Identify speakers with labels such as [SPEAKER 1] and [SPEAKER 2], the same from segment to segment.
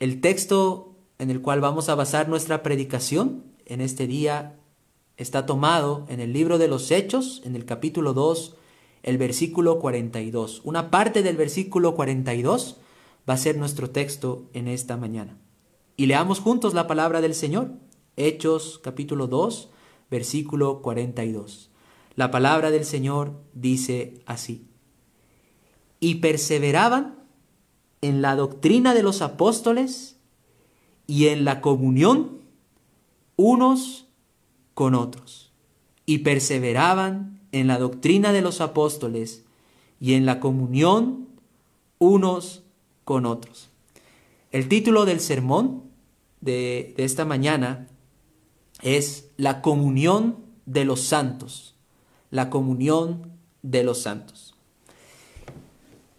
[SPEAKER 1] El texto en el cual vamos a basar nuestra predicación en este día está tomado en el libro de los Hechos, en el capítulo 2, el versículo 42. Una parte del versículo 42 va a ser nuestro texto en esta mañana. Y leamos juntos la palabra del Señor. Hechos capítulo 2, versículo 42. La palabra del Señor dice así. Y perseveraban en la doctrina de los apóstoles y en la comunión unos con otros. Y perseveraban en la doctrina de los apóstoles y en la comunión unos con otros. El título del sermón de, de esta mañana es La comunión de los santos. La comunión de los santos.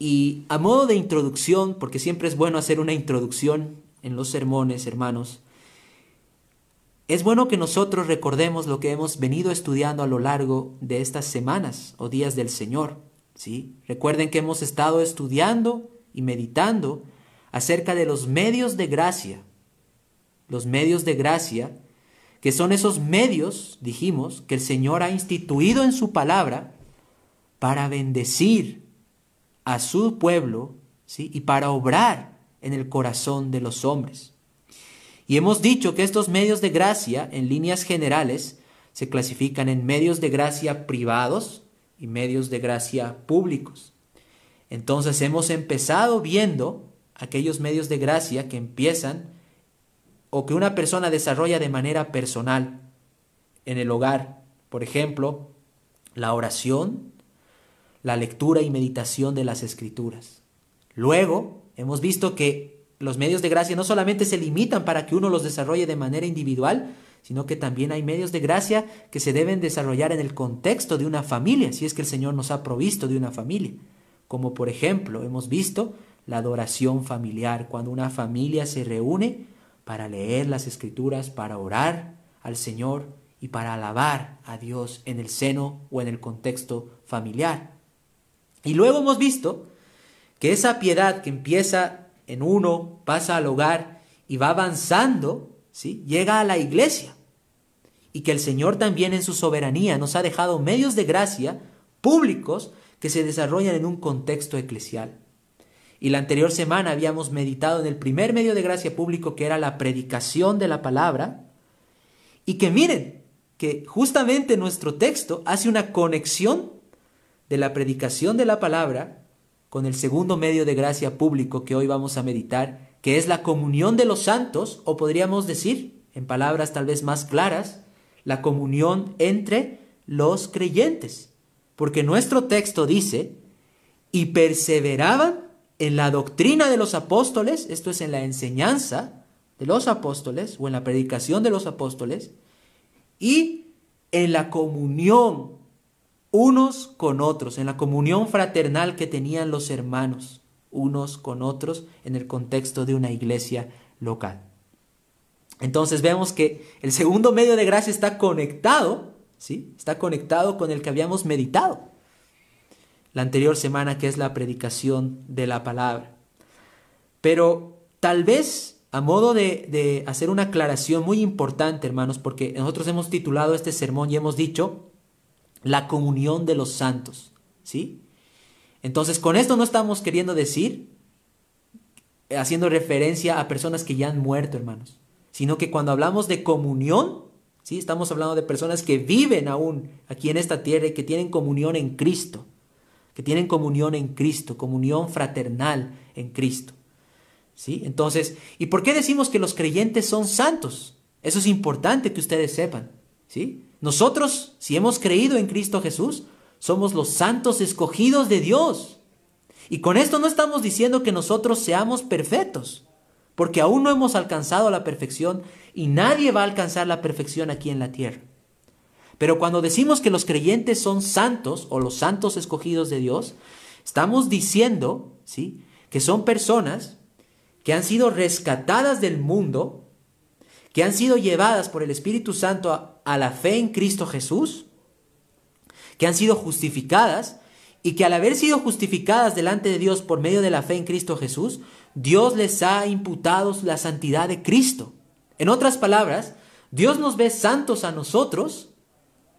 [SPEAKER 1] Y a modo de introducción, porque siempre es bueno hacer una introducción en los sermones, hermanos, es bueno que nosotros recordemos lo que hemos venido estudiando a lo largo de estas semanas o días del Señor. ¿sí? Recuerden que hemos estado estudiando y meditando acerca de los medios de gracia. Los medios de gracia, que son esos medios, dijimos, que el Señor ha instituido en su palabra para bendecir a su pueblo ¿sí? y para obrar en el corazón de los hombres. Y hemos dicho que estos medios de gracia, en líneas generales, se clasifican en medios de gracia privados y medios de gracia públicos. Entonces hemos empezado viendo aquellos medios de gracia que empiezan o que una persona desarrolla de manera personal en el hogar. Por ejemplo, la oración, la lectura y meditación de las escrituras. Luego, hemos visto que los medios de gracia no solamente se limitan para que uno los desarrolle de manera individual, sino que también hay medios de gracia que se deben desarrollar en el contexto de una familia, si es que el Señor nos ha provisto de una familia. Como por ejemplo, hemos visto la adoración familiar, cuando una familia se reúne para leer las escrituras, para orar al Señor y para alabar a Dios en el seno o en el contexto familiar. Y luego hemos visto que esa piedad que empieza en uno, pasa al hogar y va avanzando, ¿sí? llega a la iglesia. Y que el Señor también en su soberanía nos ha dejado medios de gracia públicos que se desarrollan en un contexto eclesial. Y la anterior semana habíamos meditado en el primer medio de gracia público que era la predicación de la palabra. Y que miren, que justamente nuestro texto hace una conexión de la predicación de la palabra con el segundo medio de gracia público que hoy vamos a meditar, que es la comunión de los santos, o podríamos decir, en palabras tal vez más claras, la comunión entre los creyentes. Porque nuestro texto dice, y perseveraban en la doctrina de los apóstoles, esto es en la enseñanza de los apóstoles o en la predicación de los apóstoles, y en la comunión unos con otros, en la comunión fraternal que tenían los hermanos, unos con otros, en el contexto de una iglesia local. Entonces vemos que el segundo medio de gracia está conectado, ¿sí? Está conectado con el que habíamos meditado la anterior semana, que es la predicación de la palabra. Pero tal vez a modo de, de hacer una aclaración muy importante, hermanos, porque nosotros hemos titulado este sermón y hemos dicho la comunión de los santos, ¿sí? Entonces, con esto no estamos queriendo decir, haciendo referencia a personas que ya han muerto, hermanos, sino que cuando hablamos de comunión, ¿sí? Estamos hablando de personas que viven aún aquí en esta tierra y que tienen comunión en Cristo, que tienen comunión en Cristo, comunión fraternal en Cristo. ¿Sí? Entonces, ¿y por qué decimos que los creyentes son santos? Eso es importante que ustedes sepan, ¿sí? Nosotros, si hemos creído en Cristo Jesús, somos los santos escogidos de Dios. Y con esto no estamos diciendo que nosotros seamos perfectos, porque aún no hemos alcanzado la perfección y nadie va a alcanzar la perfección aquí en la tierra. Pero cuando decimos que los creyentes son santos o los santos escogidos de Dios, estamos diciendo, ¿sí? que son personas que han sido rescatadas del mundo que han sido llevadas por el Espíritu Santo a, la fe en Cristo Jesús, que han sido justificadas y que al haber sido justificadas delante de Dios por medio de la fe en Cristo Jesús, Dios les ha imputado la santidad de Cristo. En otras palabras, Dios nos ve santos a nosotros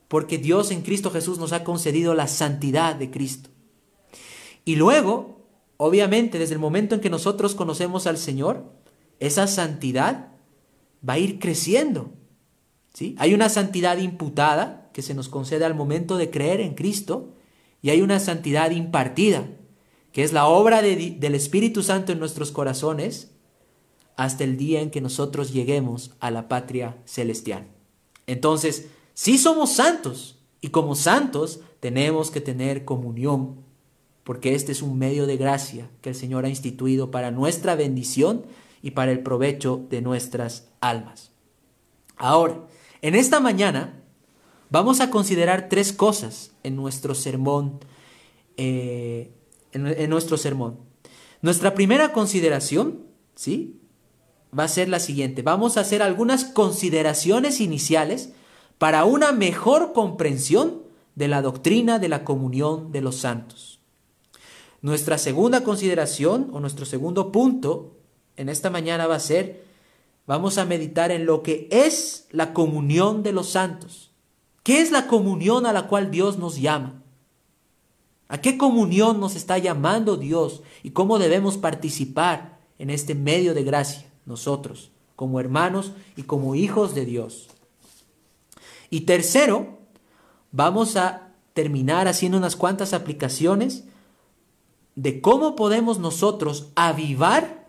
[SPEAKER 1] porque Dios en Cristo Jesús nos ha concedido la santidad de Cristo. Y luego, obviamente, desde el momento en que nosotros conocemos al Señor, esa santidad va a ir creciendo. ¿sí? Hay una santidad imputada que se nos concede al momento de creer en Cristo y hay una santidad impartida, que es la obra del Espíritu Santo en nuestros corazones hasta el día en que nosotros lleguemos a la patria celestial. Entonces, sí somos santos y como santos tenemos que tener comunión, porque este es un medio de gracia que el Señor ha instituido para nuestra bendición y para el provecho de nuestras almas. Ahora, en esta mañana vamos a considerar tres cosas en nuestro sermón. Eh, en nuestro sermón. Nuestra primera consideración, ¿sí? Va a ser la siguiente. Vamos a hacer algunas consideraciones iniciales para una mejor comprensión de la doctrina de la comunión de los santos. Nuestra segunda consideración o nuestro segundo punto en esta mañana va a ser, vamos a meditar en lo que es la comunión de los santos. ¿Qué es la comunión a la cual Dios nos llama? ¿A qué comunión nos está llamando Dios y cómo debemos participar en este medio de gracia nosotros, como hermanos y como hijos de Dios? Y tercero, vamos a terminar haciendo unas cuantas aplicaciones de cómo podemos nosotros avivar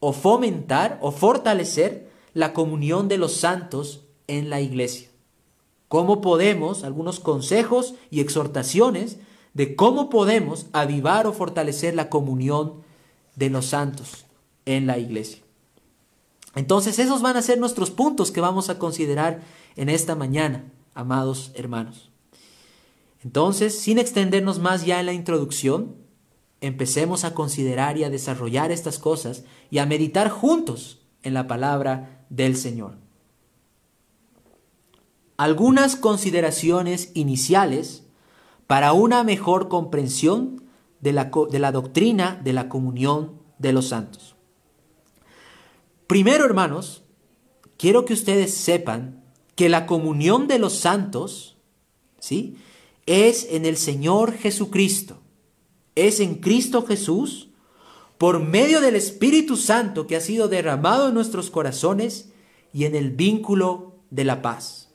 [SPEAKER 1] o fomentar o fortalecer la comunión de los santos en la iglesia. Cómo podemos, algunos consejos y exhortaciones de cómo podemos avivar o fortalecer la comunión de los santos en la iglesia. Entonces esos van a ser nuestros puntos que vamos a considerar en esta mañana, amados hermanos. Entonces, sin extendernos más ya en la introducción, empecemos a considerar y a desarrollar estas cosas y a meditar juntos en la palabra del Señor. Algunas consideraciones iniciales para una mejor comprensión de la, de la doctrina de la comunión de los santos. Primero, hermanos, quiero que ustedes sepan que la comunión de los santos, ¿sí? Es en el Señor Jesucristo. Es en Cristo Jesús, por medio del Espíritu Santo que ha sido derramado en nuestros corazones y en el vínculo de la paz.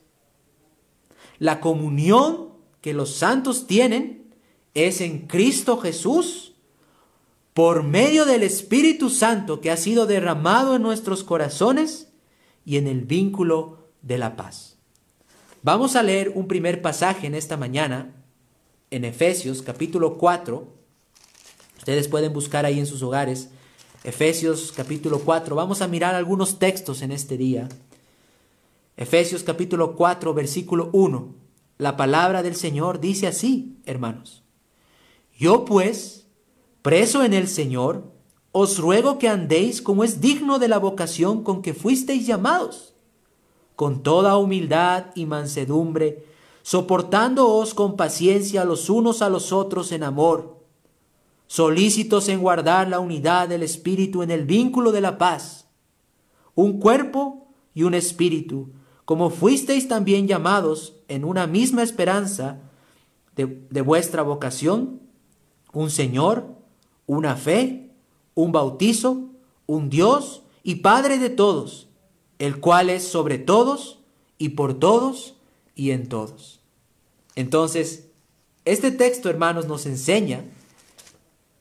[SPEAKER 1] La comunión que los santos tienen es en Cristo Jesús, por medio del Espíritu Santo que ha sido derramado en nuestros corazones y en el vínculo de la paz. Vamos a leer un primer pasaje en esta mañana, en Efesios capítulo 4. Ustedes pueden buscar ahí en sus hogares. Efesios capítulo 4. Vamos a mirar algunos textos en este día. Efesios capítulo 4, versículo 1. La palabra del Señor dice así, hermanos. Yo pues, preso en el Señor, os ruego que andéis como es digno de la vocación con que fuisteis llamados con toda humildad y mansedumbre, soportándoos con paciencia los unos a los otros en amor, solícitos en guardar la unidad del Espíritu en el vínculo de la paz, un cuerpo y un espíritu, como fuisteis también llamados en una misma esperanza de, de vuestra vocación, un Señor, una fe, un bautizo, un Dios y Padre de todos, el cual es sobre todos y por todos y en todos. Entonces, este texto, hermanos, nos enseña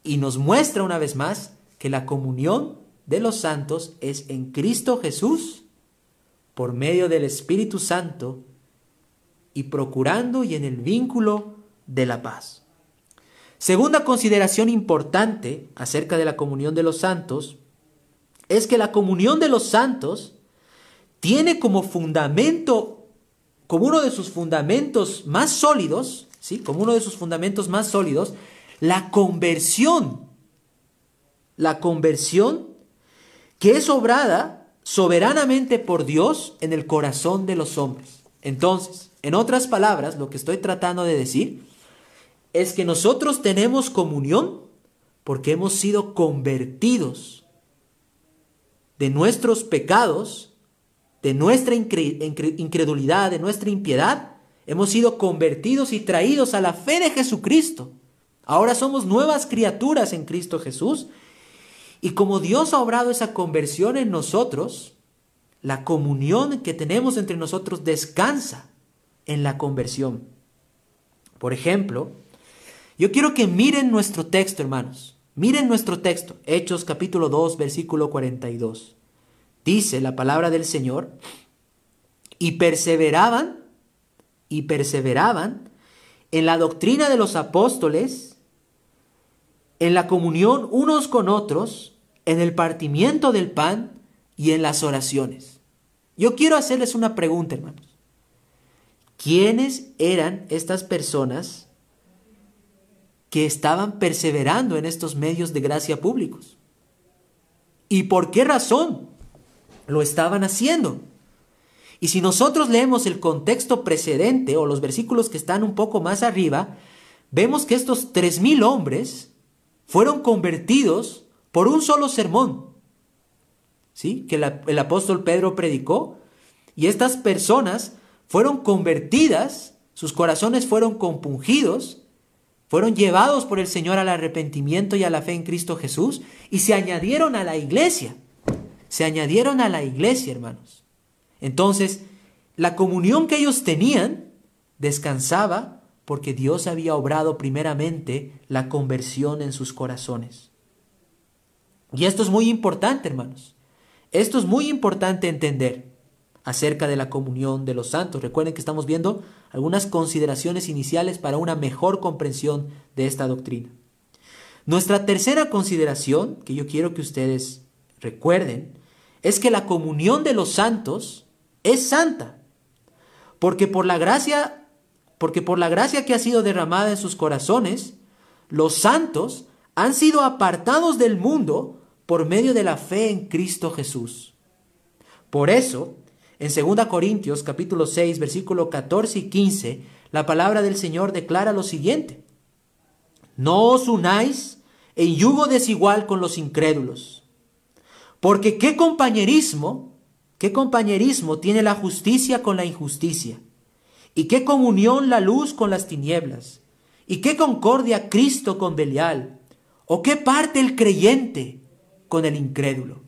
[SPEAKER 1] y nos muestra una vez más que la comunión de los santos es en Cristo Jesús por medio del Espíritu Santo y procurando y en el vínculo de la paz. Segunda consideración importante acerca de la comunión de los santos es que la comunión de los santos tiene como fundamento, como uno de sus fundamentos más sólidos, ¿sí? como uno de sus fundamentos más sólidos, la conversión. La conversión que es obrada soberanamente por Dios en el corazón de los hombres. Entonces, en otras palabras, lo que estoy tratando de decir es que nosotros tenemos comunión porque hemos sido convertidos de nuestros pecados, de nuestra incredulidad, de nuestra impiedad, hemos sido convertidos y traídos a la fe de Jesucristo. Ahora somos nuevas criaturas en Cristo Jesús. Y como Dios ha obrado esa conversión en nosotros, la comunión que tenemos entre nosotros descansa en la conversión. Por ejemplo, yo quiero que miren nuestro texto, hermanos. Miren nuestro texto, Hechos capítulo 2, versículo 42. Dice la palabra del Señor, y perseveraban, y perseveraban en la doctrina de los apóstoles, en la comunión unos con otros, en el partimiento del pan y en las oraciones. Yo quiero hacerles una pregunta, hermanos. ¿Quiénes eran estas personas que estaban perseverando en estos medios de gracia públicos? ¿Y por qué razón lo estaban haciendo? Y si nosotros leemos el contexto precedente o los versículos que están un poco más arriba, vemos que estos tres mil hombres fueron convertidos por un solo sermón, ¿sí? Que el apóstol Pedro predicó, y estas personas fueron convertidas, sus corazones fueron compungidos, fueron llevados por el Señor al arrepentimiento y a la fe en Cristo Jesús y se añadieron a la iglesia. Se añadieron a la iglesia, hermanos. Entonces, la comunión que ellos tenían descansaba porque Dios había obrado primeramente la conversión en sus corazones. Y esto es muy importante, hermanos. Esto es muy importante entender acerca de la comunión de los santos. Recuerden que estamos viendo algunas consideraciones iniciales para una mejor comprensión de esta doctrina. Nuestra tercera consideración, que yo quiero que ustedes recuerden, es que la comunión de los santos es santa, porque por la gracia porque por la gracia que ha sido derramada en sus corazones, los santos han sido apartados del mundo por medio de la fe en Cristo Jesús. Por eso, en 2 Corintios capítulo 6, versículo 14 y 15, la palabra del Señor declara lo siguiente: No os unáis en yugo desigual con los incrédulos. Porque qué compañerismo, qué compañerismo tiene la justicia con la injusticia, y qué comunión la luz con las tinieblas, y qué concordia Cristo con Belial, o qué parte el creyente con el incrédulo.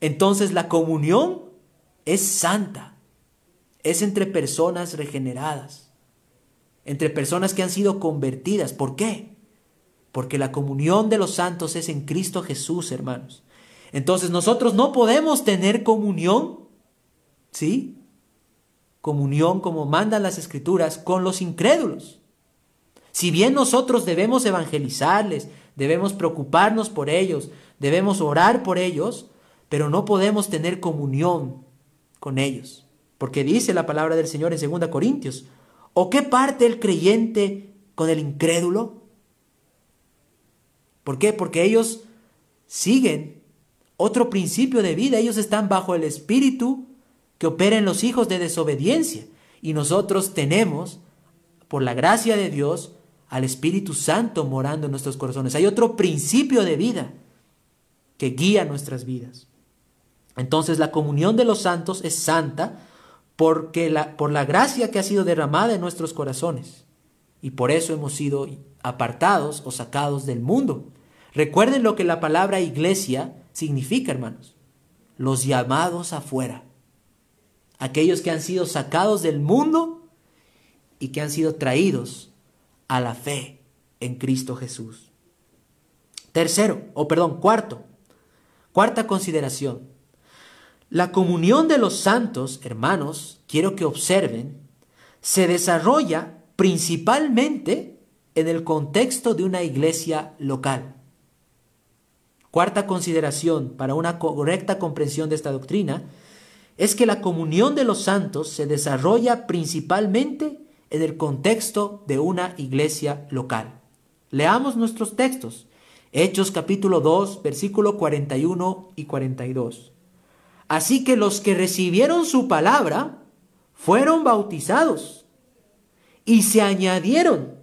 [SPEAKER 1] Entonces la comunión es santa, es entre personas regeneradas, entre personas que han sido convertidas. ¿Por qué? Porque la comunión de los santos es en Cristo Jesús, hermanos. Entonces nosotros no podemos tener comunión, ¿sí? Comunión como mandan las escrituras con los incrédulos. Si bien nosotros debemos evangelizarles, debemos preocuparnos por ellos, debemos orar por ellos, pero no podemos tener comunión con ellos. Porque dice la palabra del Señor en 2 Corintios, ¿o qué parte el creyente con el incrédulo? ¿Por qué? Porque ellos siguen otro principio de vida, ellos están bajo el espíritu que opera en los hijos de desobediencia y nosotros tenemos, por la gracia de Dios, al Espíritu Santo morando en nuestros corazones. Hay otro principio de vida que guía nuestras vidas. Entonces la comunión de los santos es santa porque la, por la gracia que ha sido derramada en nuestros corazones. Y por eso hemos sido apartados o sacados del mundo. Recuerden lo que la palabra iglesia significa, hermanos. Los llamados afuera. Aquellos que han sido sacados del mundo y que han sido traídos a la fe en Cristo Jesús. Tercero, o perdón, cuarto. Cuarta consideración. La comunión de los santos, hermanos, quiero que observen, se desarrolla principalmente en el contexto de una iglesia local. Cuarta consideración para una correcta comprensión de esta doctrina es que la comunión de los santos se desarrolla principalmente en el contexto de una iglesia local. Leamos nuestros textos. Hechos capítulo 2, versículo 41 y 42. Así que los que recibieron su palabra fueron bautizados y se añadieron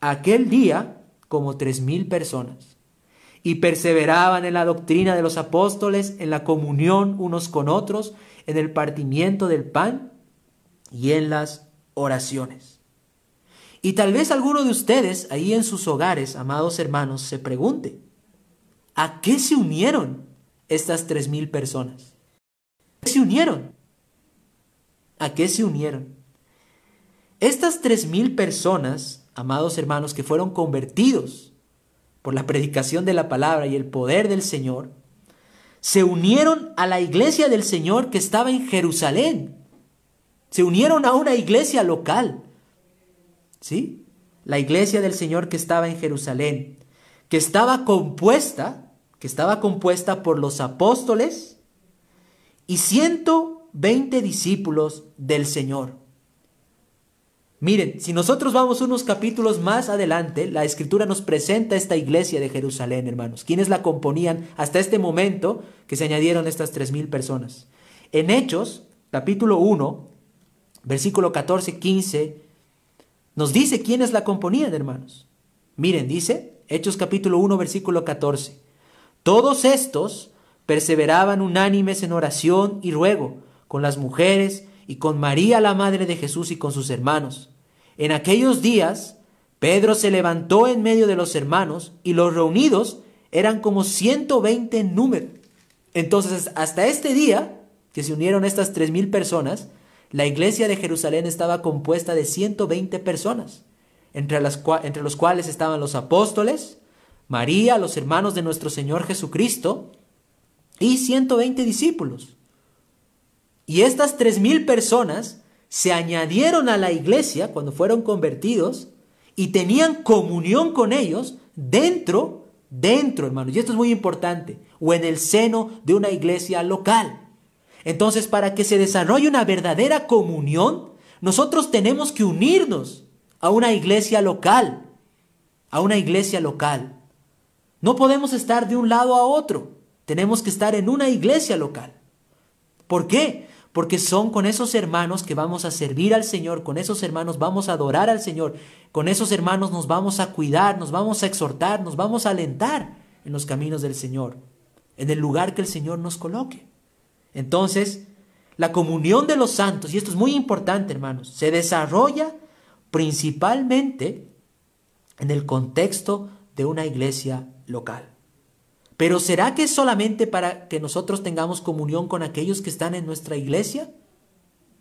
[SPEAKER 1] aquel día como tres mil personas. y perseveraban en la doctrina de los apóstoles, en la comunión unos con otros, en el partimiento del pan y en las oraciones. Y tal vez alguno de ustedes ahí en sus hogares, amados hermanos, se pregunte, ¿a qué se unieron estas tres mil personas? ¿A qué se unieron? ¿A qué se unieron? Estas tres mil personas, amados hermanos, que fueron convertidos por la predicación de la palabra y el poder del Señor, se unieron a la iglesia del Señor que estaba en Jerusalén. Se unieron a una iglesia local. ¿Sí? La iglesia del Señor que estaba en Jerusalén, que estaba compuesta, que estaba compuesta por los apóstoles y 120 discípulos del Señor. Miren, si nosotros vamos unos capítulos más adelante, la escritura nos presenta esta iglesia de Jerusalén, hermanos. ¿Quiénes la componían hasta este momento que se añadieron estas tres mil personas? En Hechos, capítulo 1, versículo 14, 15, nos dice quiénes la componían, hermanos. Miren, dice, Hechos capítulo 1, versículo 14. Todos estos perseveraban unánimes en oración y ruego con las mujeres y con María la madre de Jesús y con sus hermanos. En aquellos días, Pedro se levantó en medio de los hermanos y los reunidos eran como 120 en número. Entonces, hasta este día, que se unieron estas tres mil personas, la iglesia de Jerusalén estaba compuesta de 120 personas, entre, las, entre los cuales estaban los apóstoles, María, los hermanos de nuestro Señor Jesucristo, y 120 discípulos. Y estas tres mil personas se añadieron a la iglesia cuando fueron convertidos y tenían comunión con ellos dentro, dentro, hermanos, y esto es muy importante, o en el seno de una iglesia local. Entonces, para que se desarrolle una verdadera comunión, nosotros tenemos que unirnos a una iglesia local, a una iglesia local. No podemos estar de un lado a otro, tenemos que estar en una iglesia local. ¿Por qué? Porque son con esos hermanos que vamos a servir al Señor, con esos hermanos vamos a adorar al Señor, con esos hermanos nos vamos a cuidar, nos vamos a exhortar, nos vamos a alentar en los caminos del Señor, en el lugar que el Señor nos coloque. Entonces, la comunión de los santos, y esto es muy importante hermanos, se desarrolla principalmente en el contexto de una iglesia local. Pero ¿será que es solamente para que nosotros tengamos comunión con aquellos que están en nuestra iglesia?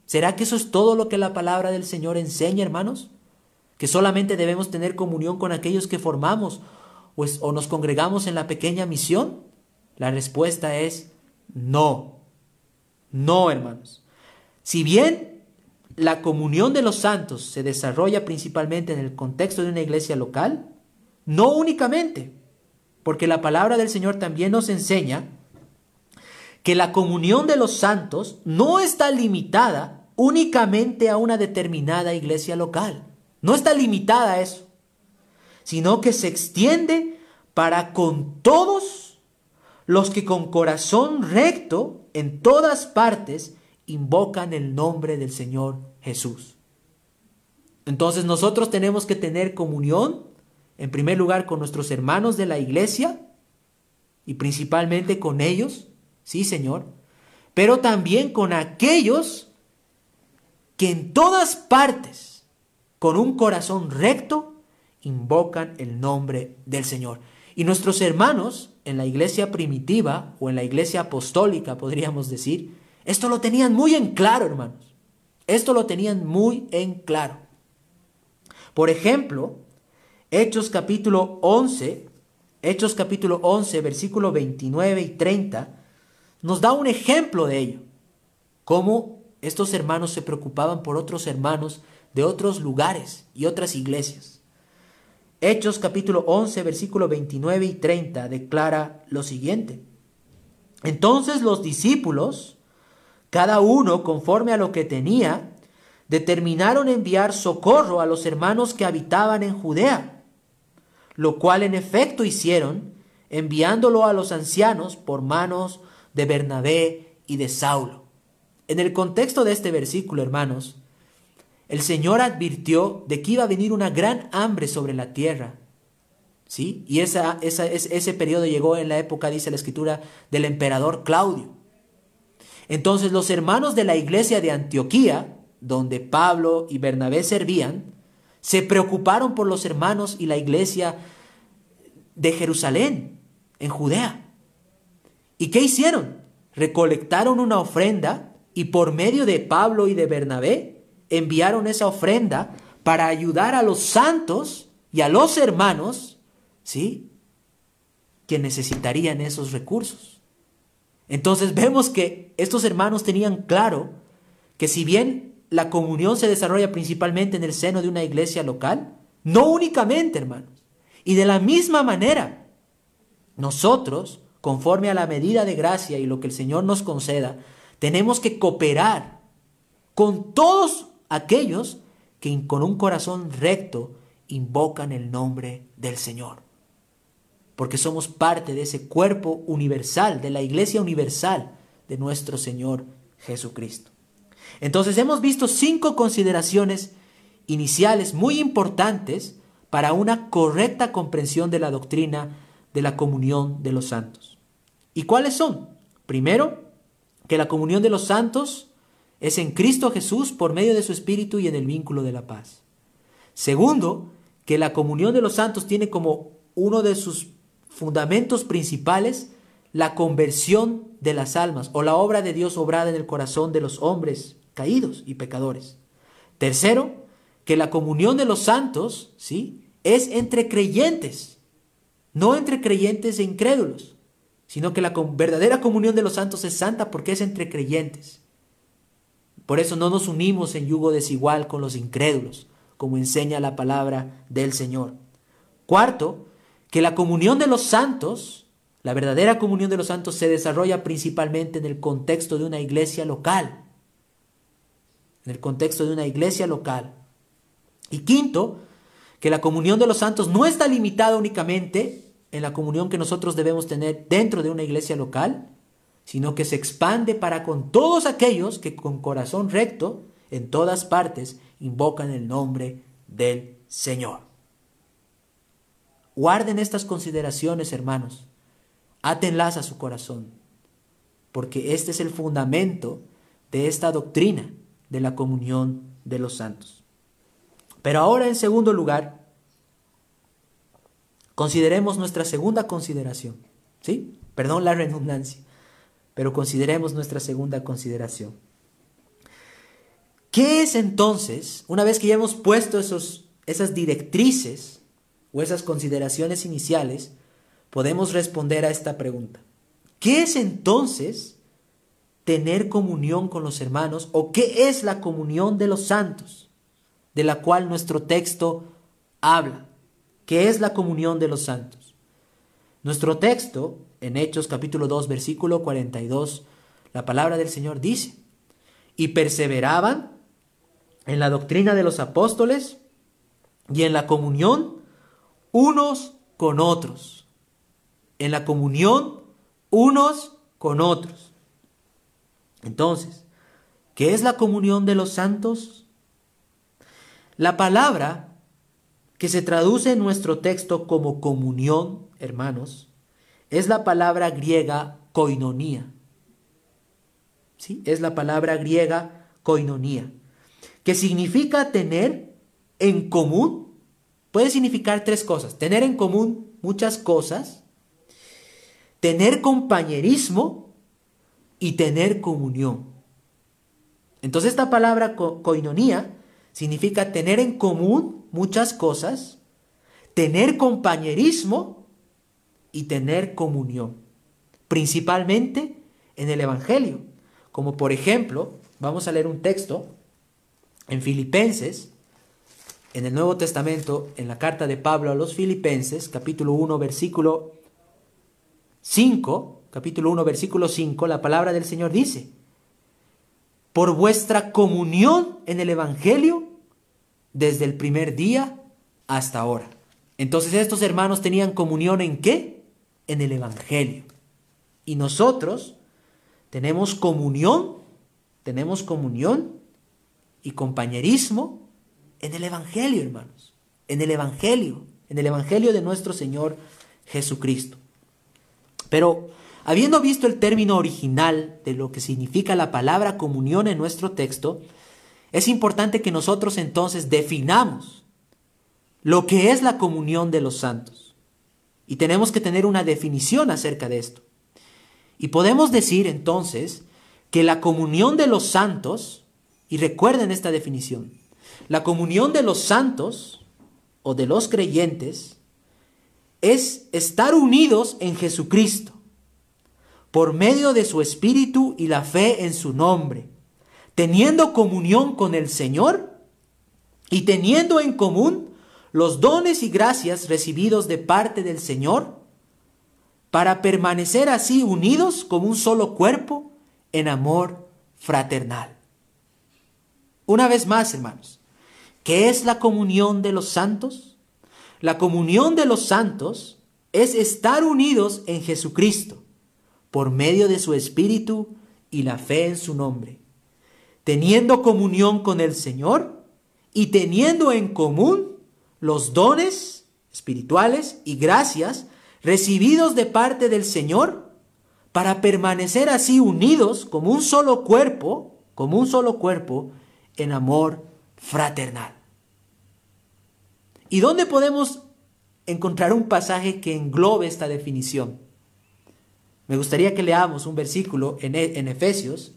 [SPEAKER 1] ¿Será que eso es todo lo que la palabra del Señor enseña, hermanos? ¿Que solamente debemos tener comunión con aquellos que formamos pues, o nos congregamos en la pequeña misión? La respuesta es no. No, hermanos. Si bien la comunión de los santos se desarrolla principalmente en el contexto de una iglesia local, no únicamente, porque la palabra del Señor también nos enseña que la comunión de los santos no está limitada únicamente a una determinada iglesia local. No está limitada a eso, sino que se extiende para con todos los que con corazón recto en todas partes invocan el nombre del Señor Jesús. Entonces nosotros tenemos que tener comunión en primer lugar con nuestros hermanos de la iglesia y principalmente con ellos, sí Señor, pero también con aquellos que en todas partes, con un corazón recto, invocan el nombre del Señor. Y nuestros hermanos en la iglesia primitiva o en la iglesia apostólica, podríamos decir, esto lo tenían muy en claro, hermanos. Esto lo tenían muy en claro. Por ejemplo, Hechos capítulo 11, Hechos capítulo 11, versículo 29 y 30, nos da un ejemplo de ello. Cómo estos hermanos se preocupaban por otros hermanos de otros lugares y otras iglesias. Hechos capítulo 11, versículo 29 y 30 declara lo siguiente. Entonces los discípulos, cada uno conforme a lo que tenía, determinaron enviar socorro a los hermanos que habitaban en Judea lo cual en efecto hicieron, enviándolo a los ancianos por manos de Bernabé y de Saulo. En el contexto de este versículo, hermanos, el Señor advirtió de que iba a venir una gran hambre sobre la tierra ¿sí? Y esa, ese periodo llegó en la época, dice la escritura, del emperador Claudio. Entonces los hermanos de la iglesia de Antioquía, donde Pablo y Bernabé servían, se preocuparon por los hermanos y la iglesia de Jerusalén, en Judea. ¿Y qué hicieron? Recolectaron una ofrenda y por medio de Pablo y de Bernabé enviaron esa ofrenda para ayudar a los santos y a los hermanos, ¿sí? Que necesitarían esos recursos. Entonces vemos que estos hermanos tenían claro que si bien la comunión se desarrolla principalmente en el seno de una iglesia local, no únicamente, hermanos. Y de la misma manera, nosotros, conforme a la medida de gracia y lo que el Señor nos conceda, tenemos que cooperar con todos aquellos que con un corazón recto invocan el nombre del Señor. Porque somos parte de ese cuerpo universal, de la iglesia universal de nuestro Señor Jesucristo. Entonces hemos visto cinco consideraciones iniciales muy importantes para una correcta comprensión de la doctrina de la comunión de los santos. ¿Y cuáles son? Primero, que la comunión de los santos es en Cristo Jesús por medio de su Espíritu y en el vínculo de la paz. Segundo, que la comunión de los santos tiene como uno de sus fundamentos principales la conversión de las almas o la obra de Dios obrada en el corazón de los hombres caídos y pecadores. Tercero, que la comunión de los santos, ¿sí? Es entre creyentes, no entre creyentes e incrédulos, sino que la verdadera comunión de los santos es santa porque es entre creyentes. Por eso no nos unimos en yugo desigual con los incrédulos, como enseña la palabra del Señor. Cuarto, que la comunión de los santos, la verdadera comunión de los santos se desarrolla principalmente en el contexto de una iglesia local en el contexto de una iglesia local. Y quinto, que la comunión de los santos no está limitada únicamente en la comunión que nosotros debemos tener dentro de una iglesia local, sino que se expande para con todos aquellos que con corazón recto, en todas partes, invocan el nombre del Señor. Guarden estas consideraciones, hermanos. Átenlas a su corazón, porque este es el fundamento de esta doctrina de la comunión de los santos. Pero ahora en segundo lugar, consideremos nuestra segunda consideración. ¿Sí? Perdón la redundancia, pero consideremos nuestra segunda consideración. ¿Qué es entonces, una vez que ya hemos puesto esos, esas directrices o esas consideraciones iniciales, podemos responder a esta pregunta? ¿Qué es entonces tener comunión con los hermanos o qué es la comunión de los santos, de la cual nuestro texto habla. ¿Qué es la comunión de los santos? Nuestro texto, en Hechos capítulo 2, versículo 42, la palabra del Señor dice, y perseveraban en la doctrina de los apóstoles y en la comunión unos con otros. En la comunión unos con otros. Entonces, ¿qué es la comunión de los santos? La palabra que se traduce en nuestro texto como comunión, hermanos, es la palabra griega koinonía. ¿Sí? Es la palabra griega koinonía, que significa tener en común, puede significar tres cosas, tener en común muchas cosas, tener compañerismo y tener comunión. Entonces esta palabra coinonía significa tener en común muchas cosas, tener compañerismo y tener comunión, principalmente en el Evangelio. Como por ejemplo, vamos a leer un texto en Filipenses, en el Nuevo Testamento, en la carta de Pablo a los Filipenses, capítulo 1, versículo 5, capítulo 1, versículo 5, la palabra del Señor dice, por vuestra comunión en el Evangelio desde el primer día hasta ahora. Entonces estos hermanos tenían comunión en qué? En el Evangelio. Y nosotros tenemos comunión, tenemos comunión y compañerismo en el Evangelio, hermanos. En el Evangelio. en el Evangelio de nuestro Señor Jesucristo. Pero habiendo visto el término original de lo que significa la palabra comunión en nuestro texto, es importante que nosotros entonces definamos lo que es la comunión de los santos. Y tenemos que tener una definición acerca de esto. Y podemos decir entonces que la comunión de los santos, y recuerden esta definición, la comunión de los santos o de los creyentes es estar unidos en Jesucristo por medio de su Espíritu y la fe en su nombre, teniendo comunión con el Señor y teniendo en común los dones y gracias recibidos de parte del Señor, para permanecer así unidos como un solo cuerpo en amor fraternal. Una vez más, hermanos, ¿qué es la comunión de los santos? La comunión de los santos es estar unidos en Jesucristo por medio de su Espíritu y la fe en su nombre, teniendo comunión con el Señor y teniendo en común los dones espirituales y gracias recibidos de parte del Señor para permanecer así unidos como un solo cuerpo, como un solo cuerpo en amor fraternal. ¿Y dónde podemos encontrar un pasaje que englobe esta definición? Me gustaría que leamos un versículo en, e, en Efesios,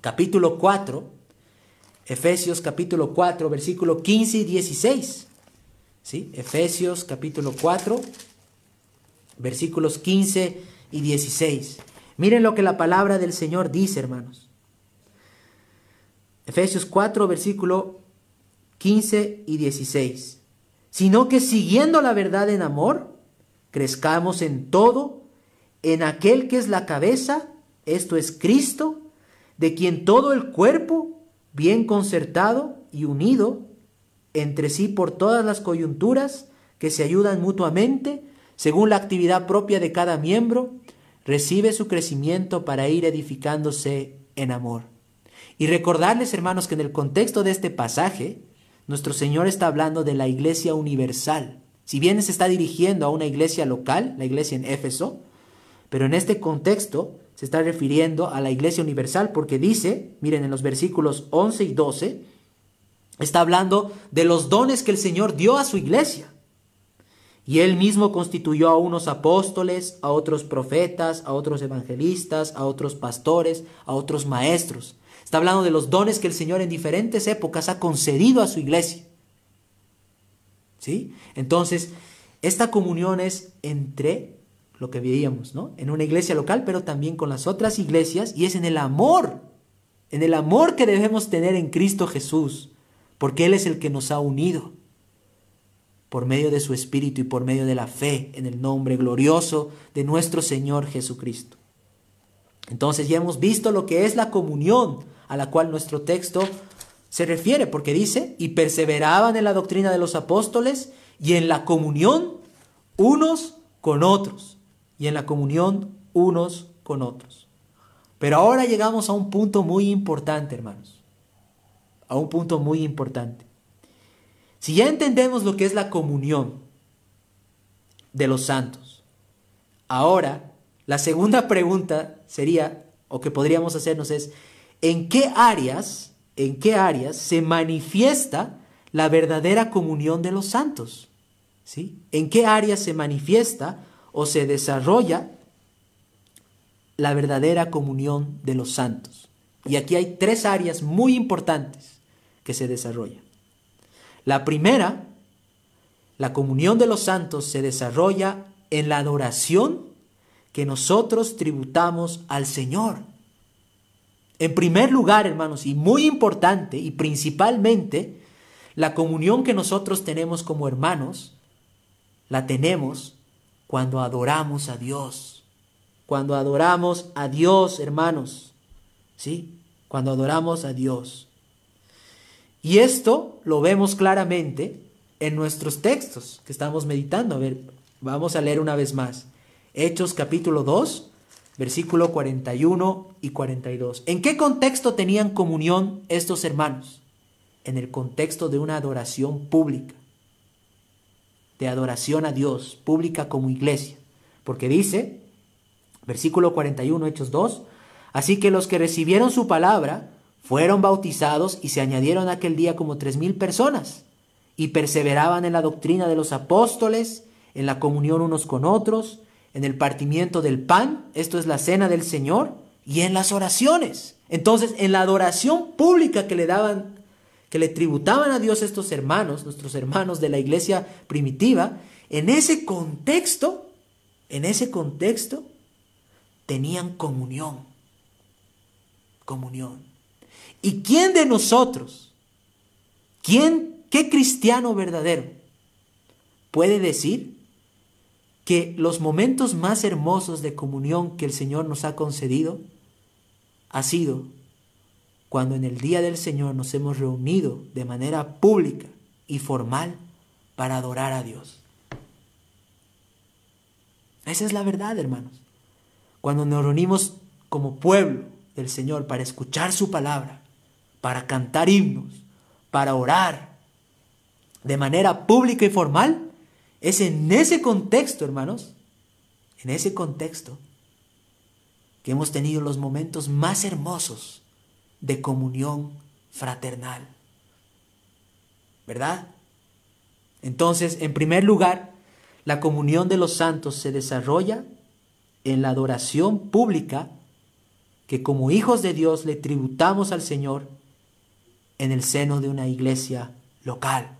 [SPEAKER 1] capítulo 4, Efesios capítulo 4, versículo 15 y 16. ¿Sí? Efesios capítulo 4, versículos 15 y 16. Miren lo que la palabra del Señor dice, hermanos. Efesios 4, versículo 15 y 16. Sino que siguiendo la verdad en amor, crezcamos en todo, en aquel que es la cabeza, esto es Cristo, de quien todo el cuerpo, bien concertado y unido entre sí por todas las coyunturas que se ayudan mutuamente, según la actividad propia de cada miembro, recibe su crecimiento para ir edificándose en amor. Y recordarles, hermanos, que en el contexto de este pasaje, nuestro Señor está hablando de la iglesia universal. Si bien se está dirigiendo a una iglesia local, la iglesia en Éfeso, pero en este contexto se está refiriendo a la iglesia universal porque dice, miren en los versículos 11 y 12, está hablando de los dones que el Señor dio a su iglesia. Y él mismo constituyó a unos apóstoles, a otros profetas, a otros evangelistas, a otros pastores, a otros maestros. Está hablando de los dones que el Señor en diferentes épocas ha concedido a su iglesia. ¿Sí? Entonces, esta comunión es entre lo que veíamos, ¿no? En una iglesia local, pero también con las otras iglesias, y es en el amor, en el amor que debemos tener en Cristo Jesús, porque Él es el que nos ha unido por medio de su Espíritu y por medio de la fe en el nombre glorioso de nuestro Señor Jesucristo. Entonces ya hemos visto lo que es la comunión a la cual nuestro texto se refiere, porque dice, y perseveraban en la doctrina de los apóstoles y en la comunión unos con otros, y en la comunión unos con otros. Pero ahora llegamos a un punto muy importante, hermanos, a un punto muy importante. Si ya entendemos lo que es la comunión de los santos, ahora la segunda pregunta sería, o que podríamos hacernos es, ¿en qué áreas, en qué áreas se manifiesta la verdadera comunión de los santos? ¿Sí? ¿En qué áreas se manifiesta o se desarrolla la verdadera comunión de los santos? Y aquí hay tres áreas muy importantes que se desarrollan. La primera, la comunión de los santos se desarrolla en la adoración que nosotros tributamos al Señor. En primer lugar, hermanos, y muy importante y principalmente, la comunión que nosotros tenemos como hermanos, la tenemos cuando adoramos a Dios. Cuando adoramos a Dios, hermanos. ¿Sí? Cuando adoramos a Dios. Y esto lo vemos claramente en nuestros textos que estamos meditando. A ver, vamos a leer una vez más. Hechos capítulo 2, versículo 41 y 42. ¿En qué contexto tenían comunión estos hermanos? En el contexto de una adoración pública. De adoración a Dios, pública como iglesia. Porque dice, versículo 41, Hechos 2, así que los que recibieron su palabra fueron bautizados y se añadieron aquel día como tres mil personas y perseveraban en la doctrina de los apóstoles, en la comunión unos con otros, en el partimiento del pan, esto es la cena del Señor, y en las oraciones. Entonces, en la adoración pública que le daban, que le tributaban a Dios estos hermanos, nuestros hermanos de la iglesia primitiva, en ese contexto, en ese contexto, tenían comunión. Comunión. ¿Y quién de nosotros, quién, qué cristiano verdadero puede decir que los momentos más hermosos de comunión que el Señor nos ha concedido ha sido cuando en el día del Señor nos hemos reunido de manera pública y formal para adorar a Dios. Esa es la verdad, hermanos. Cuando nos reunimos como pueblo del Señor para escuchar su palabra, para cantar himnos, para orar de manera pública y formal, es en ese contexto, hermanos, en ese contexto, que hemos tenido los momentos más hermosos de comunión fraternal. ¿Verdad? Entonces, en primer lugar, la comunión de los santos se desarrolla en la adoración pública que como hijos de Dios le tributamos al Señor en el seno de una iglesia local.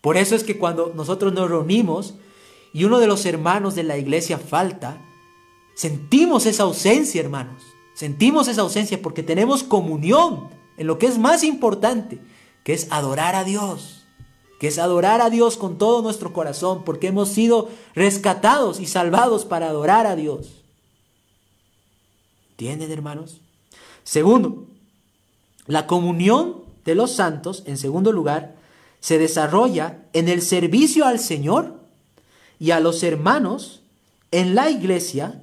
[SPEAKER 1] Por eso es que cuando nosotros nos reunimos y uno de los hermanos de la iglesia falta, sentimos esa ausencia, hermanos. Sentimos esa ausencia porque tenemos comunión en lo que es más importante, que es adorar a Dios, que es adorar a Dios con todo nuestro corazón, porque hemos sido rescatados y salvados para adorar a Dios. ¿Entienden, hermanos? Segundo, la comunión de los santos, en segundo lugar, se desarrolla en el servicio al Señor y a los hermanos en la iglesia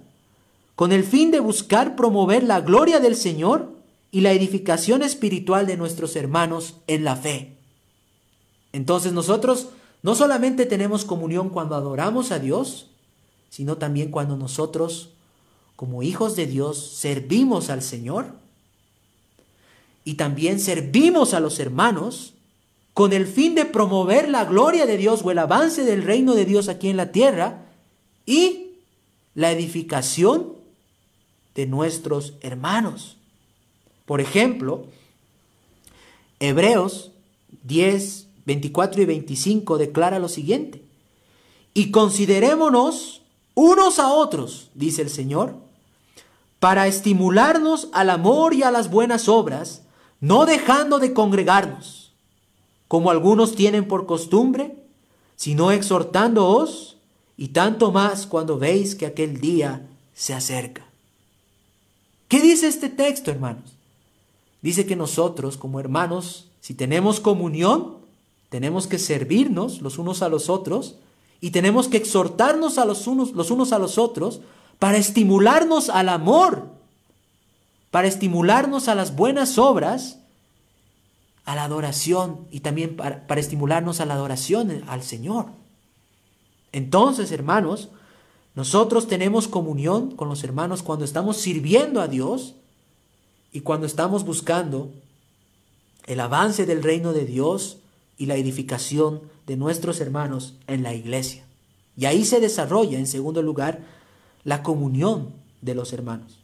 [SPEAKER 1] con el fin de buscar promover la gloria del Señor y la edificación espiritual de nuestros hermanos en la fe. Entonces nosotros no solamente tenemos comunión cuando adoramos a Dios, sino también cuando nosotros, como hijos de Dios, servimos al Señor y también servimos a los hermanos con el fin de promover la gloria de Dios o el avance del reino de Dios aquí en la tierra y la edificación de nuestros hermanos. Por ejemplo, Hebreos 10, 24 y 25 declara lo siguiente. Y considerémonos unos a otros, dice el Señor, para estimularnos al amor y a las buenas obras, no dejando de congregarnos, como algunos tienen por costumbre, sino exhortándoos, y tanto más cuando veis que aquel día se acerca. ¿Qué dice este texto, hermanos? Dice que nosotros, como hermanos, si tenemos comunión, tenemos que servirnos los unos a los otros y tenemos que exhortarnos a los unos, los unos a los otros para estimularnos al amor para estimularnos a las buenas obras, a la adoración y también para, estimularnos a la adoración al Señor. Entonces, hermanos, nosotros tenemos comunión con los hermanos cuando estamos sirviendo a Dios y cuando estamos buscando el avance del reino de Dios y la edificación de nuestros hermanos en la iglesia. Y ahí se desarrolla, en segundo lugar, la comunión de los hermanos.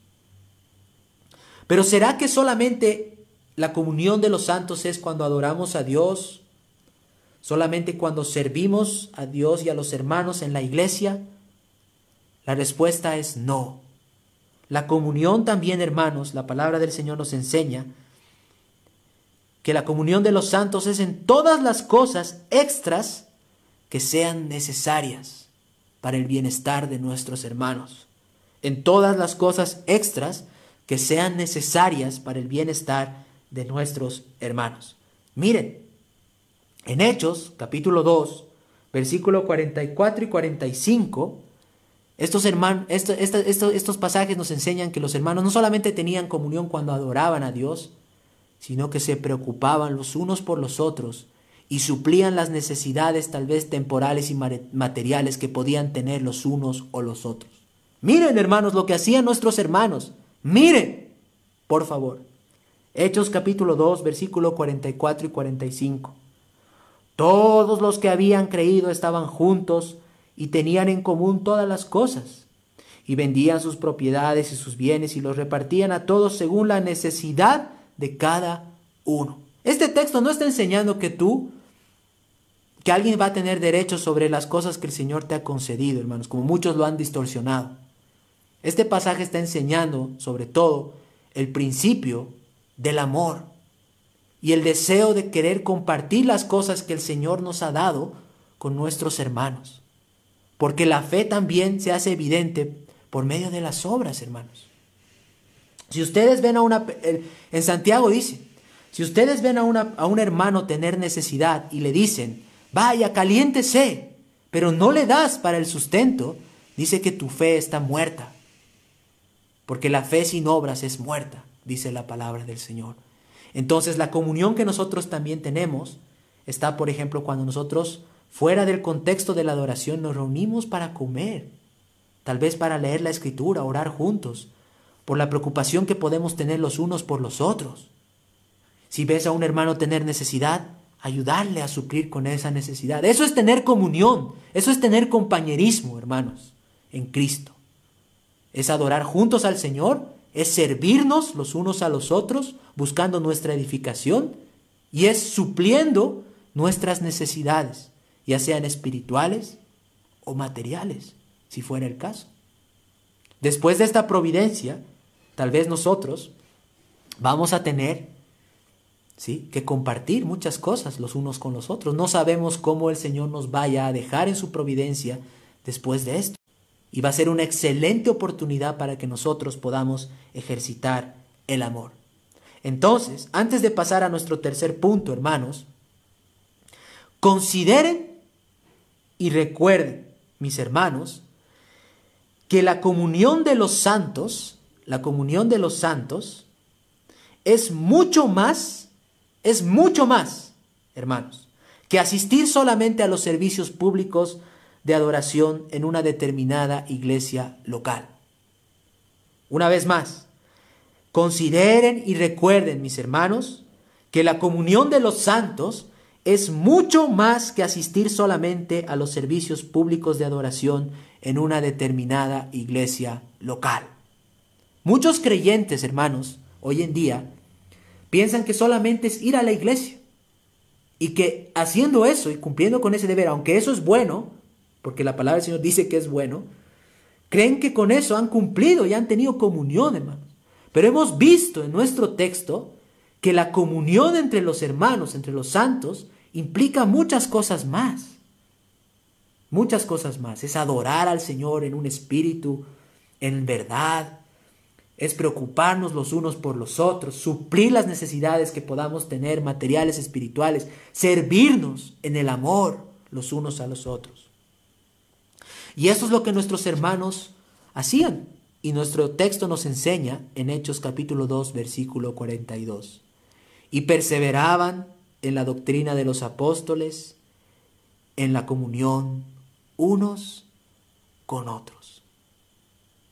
[SPEAKER 1] Pero ¿será que solamente la comunión de los santos es cuando adoramos a Dios? ¿Solamente cuando servimos a Dios y a los hermanos en la iglesia? La respuesta es no. La comunión también, hermanos, la palabra del Señor nos enseña que la comunión de los santos es en todas las cosas extras que sean necesarias para el bienestar de nuestros hermanos. En todas las cosas extras que sean necesarias para el bienestar de nuestros hermanos. Miren, en Hechos capítulo 2, versículo 44 y 45, estos, hermanos, estos pasajes nos enseñan que los hermanos no solamente tenían comunión cuando adoraban a Dios, sino que se preocupaban los unos por los otros y suplían las necesidades tal vez temporales y materiales que podían tener los unos o los otros. Miren, hermanos, lo que hacían nuestros hermanos. Miren, por favor. Hechos capítulo 2, versículo 44 y 45. Todos los que habían creído estaban juntos y tenían en común todas las cosas, y vendían sus propiedades y sus bienes y los repartían a todos según la necesidad de cada uno. Este texto no está enseñando que tú, que alguien va a tener derecho sobre las cosas que el Señor te ha concedido, hermanos, como muchos lo han distorsionado. Este pasaje está enseñando, sobre todo, el principio del amor y el deseo de querer compartir las cosas que el Señor nos ha dado con nuestros hermanos. Porque la fe también se hace evidente por medio de las obras, hermanos. Si ustedes ven a una... En Santiago dice, si ustedes ven a, una, a un hermano tener necesidad y le dicen, vaya, caliéntese, pero no le das para el sustento, dice que tu fe está muerta. Porque la fe sin obras es muerta, dice la palabra del Señor. Entonces la comunión que nosotros también tenemos está, por ejemplo, cuando nosotros Fuera del contexto de la adoración nos reunimos para comer, tal vez para leer la escritura, orar juntos, por la preocupación que podemos tener los unos por los otros. Si ves a un hermano tener necesidad, ayudarle a suplir con esa necesidad. Eso es tener comunión, eso es tener compañerismo, hermanos, en Cristo. Es adorar juntos al Señor, es servirnos los unos a los otros, buscando nuestra edificación, y es supliendo nuestras necesidades ya sean espirituales o materiales, si fuera el caso. Después de esta providencia, tal vez nosotros vamos a tener ¿sí? que compartir muchas cosas los unos con los otros. No sabemos cómo el Señor nos vaya a dejar en su providencia después de esto. Y va a ser una excelente oportunidad para que nosotros podamos ejercitar el amor. Entonces, antes de pasar a nuestro tercer punto, hermanos, consideren y recuerden, mis hermanos, que la comunión de los santos, la comunión de los santos, es mucho más, es mucho más, hermanos, que asistir solamente a los servicios públicos de adoración en una determinada iglesia local. Una vez más, consideren y recuerden, mis hermanos, que la comunión de los santos es mucho más que asistir solamente a los servicios públicos de adoración en una determinada iglesia local. Muchos creyentes, hermanos, hoy en día, piensan que solamente es ir a la iglesia y que haciendo eso y cumpliendo con ese deber, aunque eso es bueno, porque la palabra del Señor dice que es bueno, creen que con eso han cumplido y han tenido comunión, hermanos. Pero hemos visto en nuestro texto que la comunión entre los hermanos, entre los santos, implica muchas cosas más. Muchas cosas más. Es adorar al Señor en un espíritu, en verdad. Es preocuparnos los unos por los otros, suplir las necesidades que podamos tener, materiales, espirituales, servirnos en el amor los unos a los otros. Y eso es lo que nuestros hermanos hacían. Y nuestro texto nos enseña en Hechos capítulo 2, versículo 42. Y perseveraban en la doctrina de los apóstoles, en la comunión unos con otros.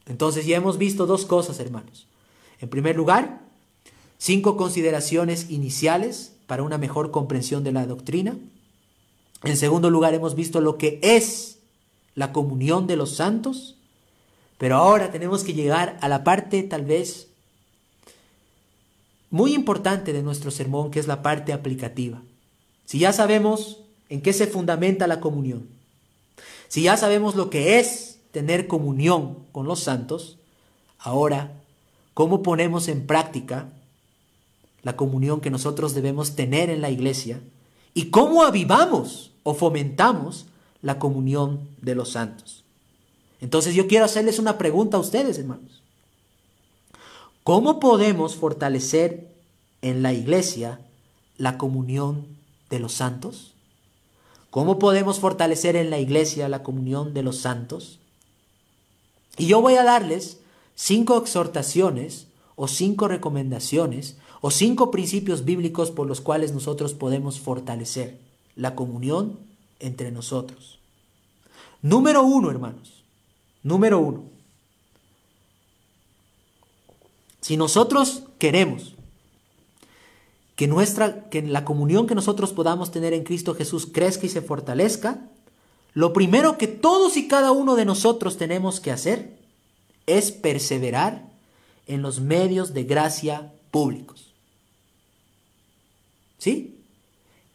[SPEAKER 1] Entonces ya hemos visto dos cosas, hermanos. En primer lugar, cinco consideraciones iniciales para una mejor comprensión de la doctrina. En segundo lugar, hemos visto lo que es la comunión de los santos. Pero ahora tenemos que llegar a la parte tal vez muy importante de nuestro sermón, que es la parte aplicativa. Si ya sabemos en qué se fundamenta la comunión, si ya sabemos lo que es tener comunión con los santos, ahora, ¿cómo ponemos en práctica la comunión que nosotros debemos tener en la iglesia? ¿Y cómo avivamos o fomentamos la comunión de los santos? Entonces yo quiero hacerles una pregunta a ustedes, hermanos. ¿Cómo podemos fortalecer en la iglesia la comunión de los santos? ¿Cómo podemos fortalecer en la iglesia la comunión de los santos? Y yo voy a darles cinco exhortaciones o cinco recomendaciones o cinco principios bíblicos por los cuales nosotros podemos fortalecer la comunión entre nosotros. Número uno, hermanos. Número uno. Si nosotros queremos que nuestra que la comunión que nosotros podamos tener en Cristo Jesús crezca y se fortalezca, lo primero que todos y cada uno de nosotros tenemos que hacer es perseverar en los medios de gracia públicos. ¿Sí?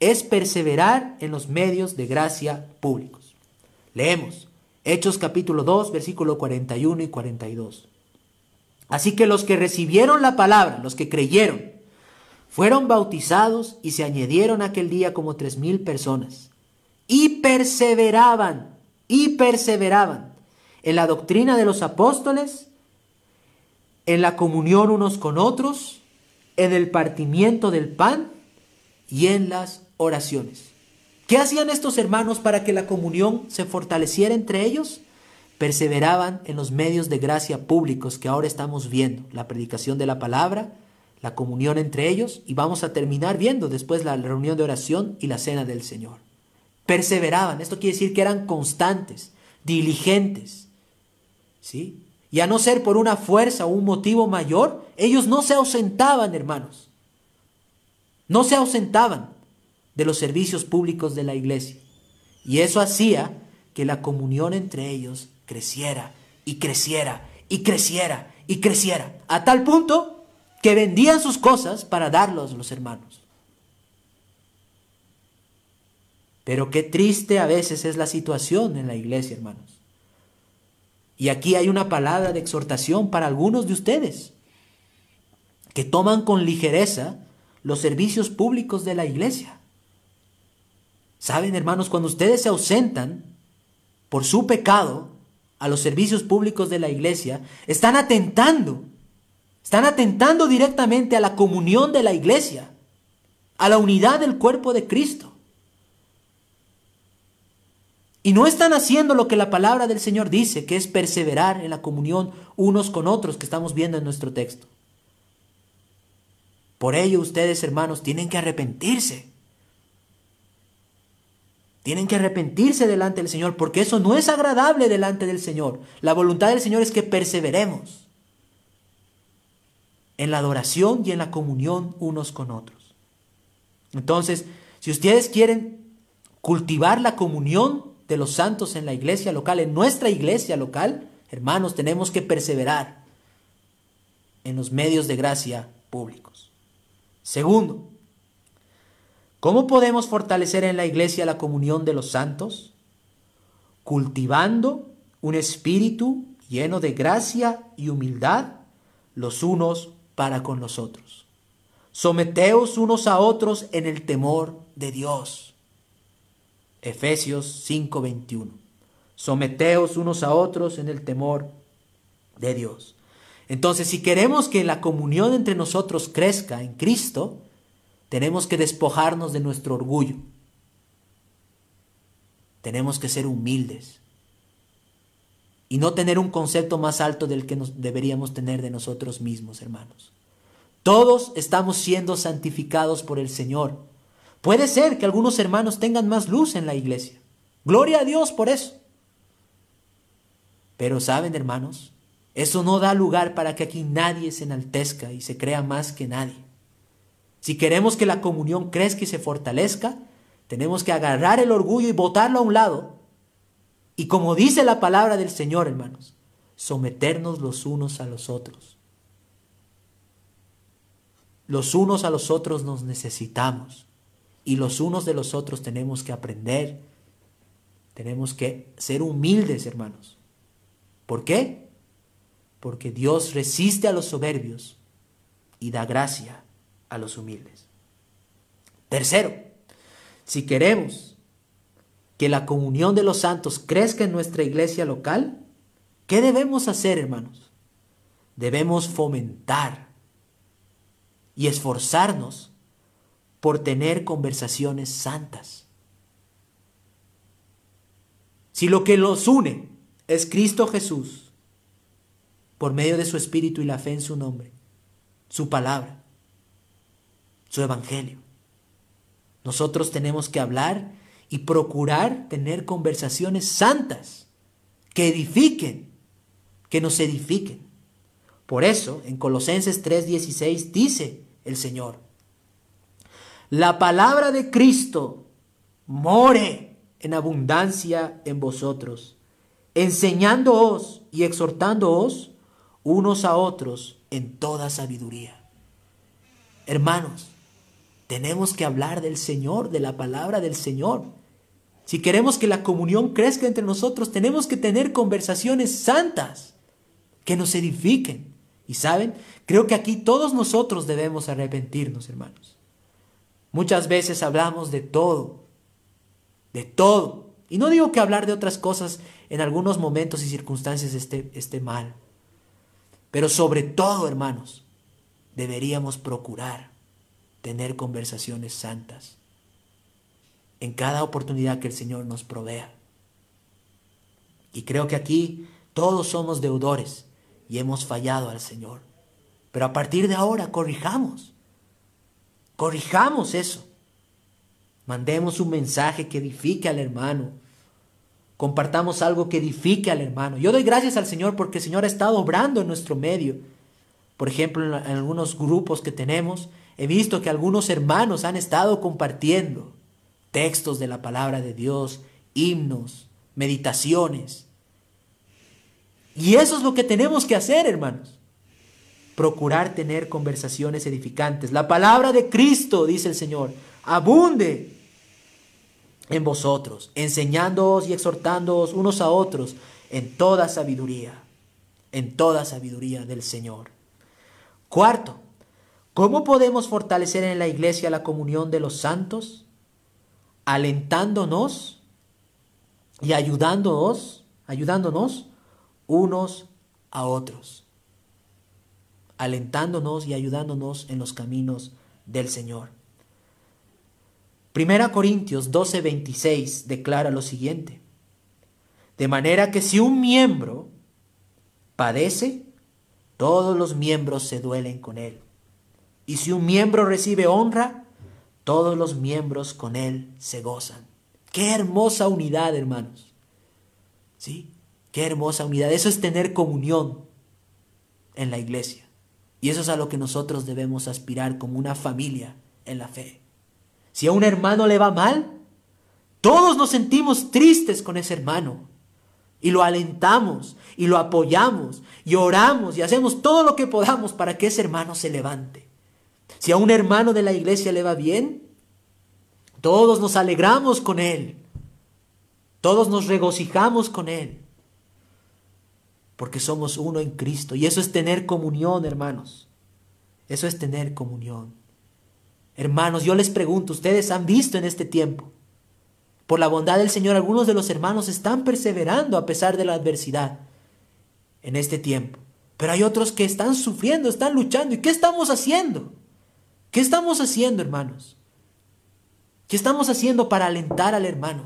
[SPEAKER 1] Es perseverar en los medios de gracia públicos. Leemos Hechos capítulo 2, versículo 41 y 42. Así que los que recibieron la palabra, los que creyeron, fueron bautizados y se añadieron aquel día como tres mil personas. Y perseveraban, y perseveraban en la doctrina de los apóstoles, en la comunión unos con otros, en el partimiento del pan y en las oraciones. ¿Qué hacían estos hermanos para que la comunión se fortaleciera entre ellos? Perseveraban en los medios de gracia públicos que ahora estamos viendo, la predicación de la palabra, la comunión entre ellos y vamos a terminar viendo después la reunión de oración y la cena del Señor. Perseveraban, esto quiere decir que eran constantes, diligentes, ¿sí? Y a no ser por una fuerza o un motivo mayor, ellos no se ausentaban, hermanos. No se ausentaban de los servicios públicos de la iglesia. Y eso hacía que la comunión entre ellos creciera y creciera y creciera y creciera, a tal punto que vendían sus cosas para darlos los hermanos. Pero qué triste a veces es la situación en la iglesia, hermanos. Y aquí hay una palabra de exhortación para algunos de ustedes que toman con ligereza los servicios públicos de la iglesia. Saben, hermanos, cuando ustedes se ausentan por su pecado a los servicios públicos de la iglesia, están atentando, están atentando directamente a la comunión de la iglesia, a la unidad del cuerpo de Cristo. Y no están haciendo lo que la palabra del Señor dice, que es perseverar en la comunión unos con otros que estamos viendo en nuestro texto. Por ello ustedes, hermanos, tienen que arrepentirse. Tienen que arrepentirse delante del Señor porque eso no es agradable delante del Señor. La voluntad del Señor es que perseveremos en la adoración y en la comunión unos con otros. Entonces, si ustedes quieren cultivar la comunión de los santos en la iglesia local, en nuestra iglesia local, hermanos, tenemos que perseverar en los medios de gracia públicos. Segundo, ¿Cómo podemos fortalecer en la iglesia la comunión de los santos? Cultivando un espíritu lleno de gracia y humildad los unos para con los otros. Someteos unos a otros en el temor de Dios. Efesios 5:21. Someteos unos a otros en el temor de Dios. Entonces, si queremos que la comunión entre nosotros crezca en Cristo, tenemos que despojarnos de nuestro orgullo. Tenemos que ser humildes y no tener un concepto más alto del que nos deberíamos tener de nosotros mismos, hermanos. Todos estamos siendo santificados por el Señor. Puede ser que algunos hermanos tengan más luz en la iglesia. Gloria a Dios por eso. Pero saben, hermanos, eso no da lugar para que aquí nadie se enaltezca y se crea más que nadie. Si queremos que la comunión crezca y se fortalezca, tenemos que agarrar el orgullo y botarlo a un lado. Y como dice la palabra del Señor, hermanos, someternos los unos a los otros. Los unos a los otros nos necesitamos y los unos de los otros tenemos que aprender, tenemos que ser humildes, hermanos. ¿Por qué? Porque Dios resiste a los soberbios y da gracia a los humildes. Tercero, si queremos que la comunión de los santos crezca en nuestra iglesia local, ¿qué debemos hacer, hermanos? Debemos fomentar y esforzarnos por tener conversaciones santas. Si lo que los une es Cristo Jesús, por medio de su Espíritu y la fe en su nombre, su palabra, su evangelio. Nosotros tenemos que hablar y procurar tener conversaciones santas, que edifiquen, que nos edifiquen. Por eso, en Colosenses 3:16 dice el Señor, la palabra de Cristo more en abundancia en vosotros, enseñándoos y exhortándoos unos a otros en toda sabiduría. Hermanos, tenemos que hablar del Señor, de la palabra del Señor. Si queremos que la comunión crezca entre nosotros, tenemos que tener conversaciones santas que nos edifiquen. Y saben, creo que aquí todos nosotros debemos arrepentirnos, hermanos. Muchas veces hablamos de todo, de todo. Y no digo que hablar de otras cosas en algunos momentos y circunstancias esté, mal. Pero sobre todo, hermanos, deberíamos procurar tener conversaciones santas en cada oportunidad que el Señor nos provea. Y creo que aquí todos somos deudores y hemos fallado al Señor. Pero a partir de ahora corrijamos. Corrijamos eso. Mandemos un mensaje que edifique al hermano. Compartamos algo que edifique al hermano. Yo doy gracias al Señor porque el Señor ha estado obrando en nuestro medio. Por ejemplo, en, algunos grupos que tenemos, he visto que algunos hermanos han estado compartiendo textos de la palabra de Dios, himnos, meditaciones. Y eso es lo que tenemos que hacer, hermanos procurar tener conversaciones edificantes. La palabra de Cristo, dice el Señor, abunde en vosotros, enseñándoos y exhortándoos unos a otros en toda sabiduría, en toda sabiduría del Señor. Cuarto, ¿cómo podemos fortalecer en la iglesia la comunión de los santos? Alentándonos y ayudándonos, ayudándonos unos a otros alentándonos y ayudándonos en los caminos del Señor. Primera Corintios 12:26 declara lo siguiente. De manera que si un miembro padece, todos los miembros se duelen con él. Y si un miembro recibe honra, todos los miembros con él se gozan. Qué hermosa unidad, hermanos. ¿Sí? Qué hermosa unidad. Eso es tener comunión en la iglesia. Y eso es a lo que nosotros debemos aspirar como una familia en la fe. Si a un hermano le va mal, todos nos sentimos tristes con ese hermano. Y lo alentamos, y lo apoyamos, y oramos, y hacemos todo lo que podamos para que ese hermano se levante. Si a un hermano de la iglesia le va bien, todos nos alegramos con él. Todos nos regocijamos con él porque somos uno en Cristo. Y eso es tener comunión, hermanos. Eso es tener comunión. Hermanos, yo les pregunto, ustedes han visto en este tiempo, por la bondad del Señor, algunos de los hermanos están perseverando a pesar de la adversidad en este tiempo. Pero hay otros que están sufriendo, están luchando. ¿Y qué estamos haciendo? ¿Qué estamos haciendo, hermanos? ¿Qué estamos haciendo para alentar al hermano?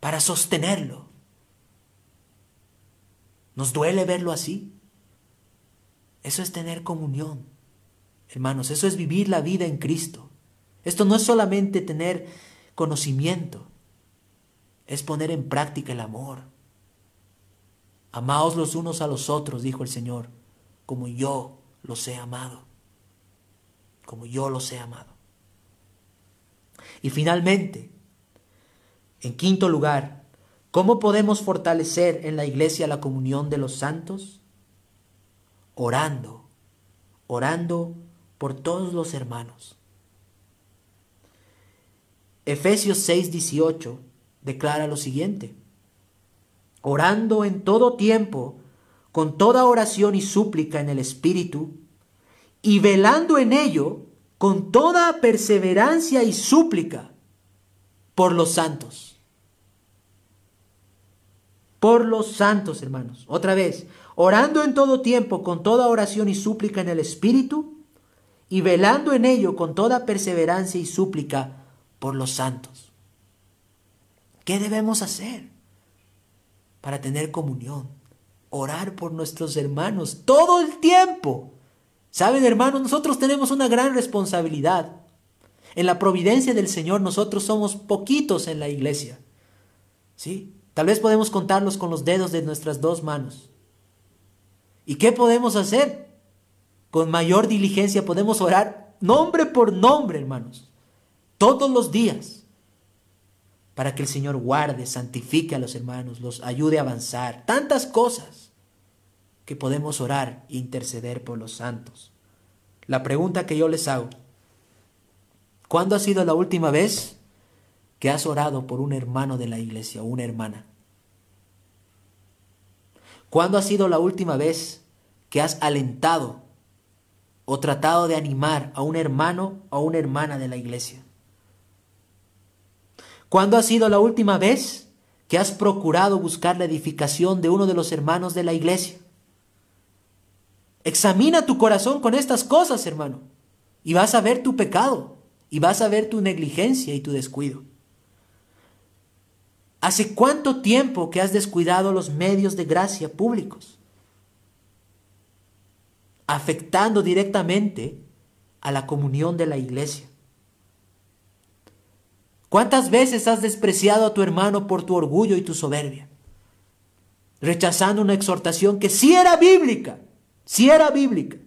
[SPEAKER 1] Para sostenerlo. ¿Nos duele verlo así? Eso es tener comunión. Hermanos, eso es vivir la vida en Cristo. Esto no es solamente tener conocimiento, es poner en práctica el amor. Amaos los unos a los otros, dijo el Señor, como yo los he amado, como yo los he amado. Y finalmente, en quinto lugar, ¿Cómo podemos fortalecer en la iglesia la comunión de los santos? Orando, orando por todos los hermanos. Efesios 6:18 declara lo siguiente, orando en todo tiempo, con toda oración y súplica en el Espíritu, y velando en ello con toda perseverancia y súplica por los santos por los santos, hermanos. Otra vez, orando en todo tiempo con toda oración y súplica en el Espíritu, y velando en ello con toda perseverancia y súplica por los santos. ¿Qué debemos hacer para tener comunión? Orar por nuestros hermanos todo el tiempo. Saben, hermanos, nosotros tenemos una gran responsabilidad. En la providencia del Señor nosotros somos poquitos en la iglesia. ¿Sí? Tal vez podemos contarlos con los dedos de nuestras dos manos. ¿Y qué podemos hacer? Con mayor diligencia podemos orar nombre por nombre, hermanos, todos los días, para que el Señor guarde, santifique a los hermanos, los ayude a avanzar. Tantas cosas que podemos orar e interceder por los santos. La pregunta que yo les hago, ¿cuándo ha sido la última vez que has orado por un hermano de la iglesia o una hermana? ¿Cuándo ha sido la última vez que has alentado o tratado de animar a un hermano o una hermana de la iglesia? ¿Cuándo ha sido la última vez que has procurado buscar la edificación de uno de los hermanos de la iglesia? Examina tu corazón con estas cosas, hermano, y vas a ver tu pecado, y vas a ver tu negligencia y tu descuido. ¿Hace cuánto tiempo que has descuidado los medios de gracia públicos? Afectando directamente a la comunión de la iglesia. ¿Cuántas veces has despreciado a tu hermano por tu orgullo y tu soberbia? Rechazando una exhortación que sí era bíblica, sí era bíblica,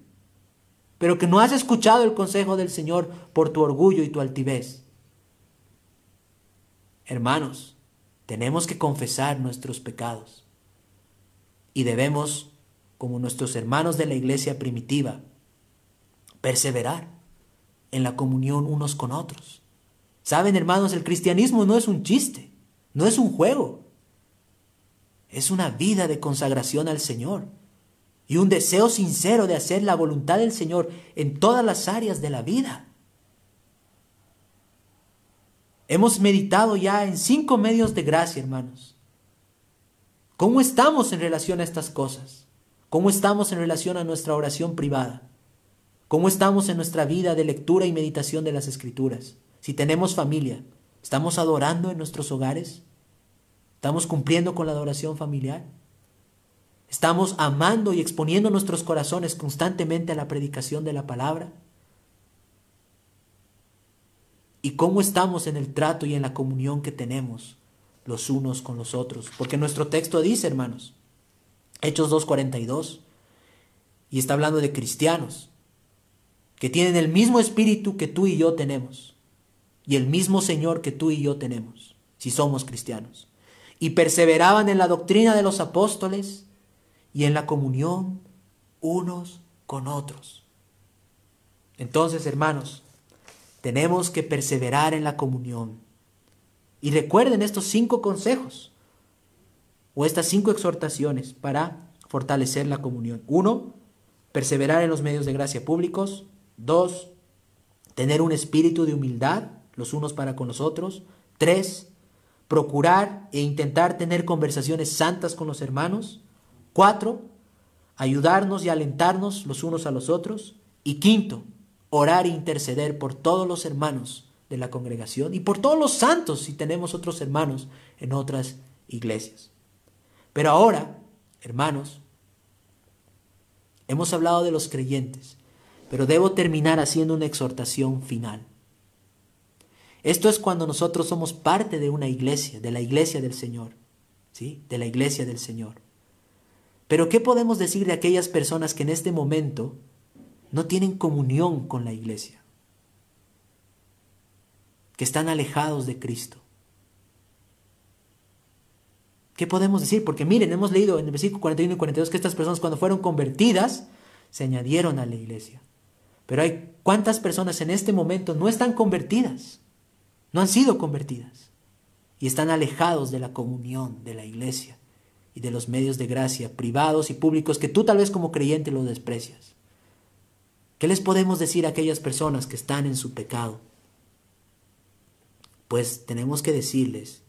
[SPEAKER 1] pero que no has escuchado el consejo del Señor por tu orgullo y tu altivez. Hermanos, tenemos que confesar nuestros pecados y debemos, como nuestros hermanos de la iglesia primitiva, perseverar en la comunión unos con otros. Saben, hermanos, el cristianismo no es un chiste, no es un juego. Es una vida de consagración al Señor y un deseo sincero de hacer la voluntad del Señor en todas las áreas de la vida. Hemos meditado ya en cinco medios de gracia, hermanos. ¿Cómo estamos en relación a estas cosas? ¿Cómo estamos en relación a nuestra oración privada? ¿Cómo estamos en nuestra vida de lectura y meditación de las escrituras? Si tenemos familia, ¿estamos adorando en nuestros hogares? ¿Estamos cumpliendo con la adoración familiar? ¿Estamos amando y exponiendo nuestros corazones constantemente a la predicación de la palabra? y cómo estamos en el trato y en la comunión que tenemos los unos con los otros. Porque nuestro texto dice, hermanos, Hechos 2.42, y está hablando de cristianos, que tienen el mismo espíritu que tú y yo tenemos, y el mismo Señor que tú y yo tenemos, si somos cristianos. Y perseveraban en la doctrina de los apóstoles y en la comunión unos con otros. Entonces, hermanos, tenemos que perseverar en la comunión. Y recuerden estos cinco consejos o estas cinco exhortaciones para fortalecer la comunión. Uno, perseverar en los medios de gracia públicos. Dos, tener un espíritu de humildad los unos para con los otros. Tres, procurar e intentar tener conversaciones santas con los hermanos. Cuatro, ayudarnos y alentarnos los unos a los otros. Y quinto, orar e interceder por todos los hermanos de la congregación y por todos los santos si tenemos otros hermanos en otras iglesias. Pero ahora, hermanos, hemos hablado de los creyentes, pero debo terminar haciendo una exhortación final. Esto es cuando nosotros somos parte de una iglesia, de la iglesia del Señor, ¿sí? De la iglesia del Señor. Pero ¿qué podemos decir de aquellas personas que en este momento no tienen comunión con la iglesia, que están alejados de Cristo. ¿Qué podemos decir? Porque miren, hemos leído en el versículo 41 y 42 que estas personas cuando fueron convertidas se añadieron a la iglesia. Pero hay cuántas personas en este momento no están convertidas, no han sido convertidas y están alejados de la comunión de la iglesia y de los medios de gracia privados y públicos que tú tal vez como creyente lo desprecias. ¿Qué les podemos decir a aquellas personas que están en su pecado? Pues tenemos que decirles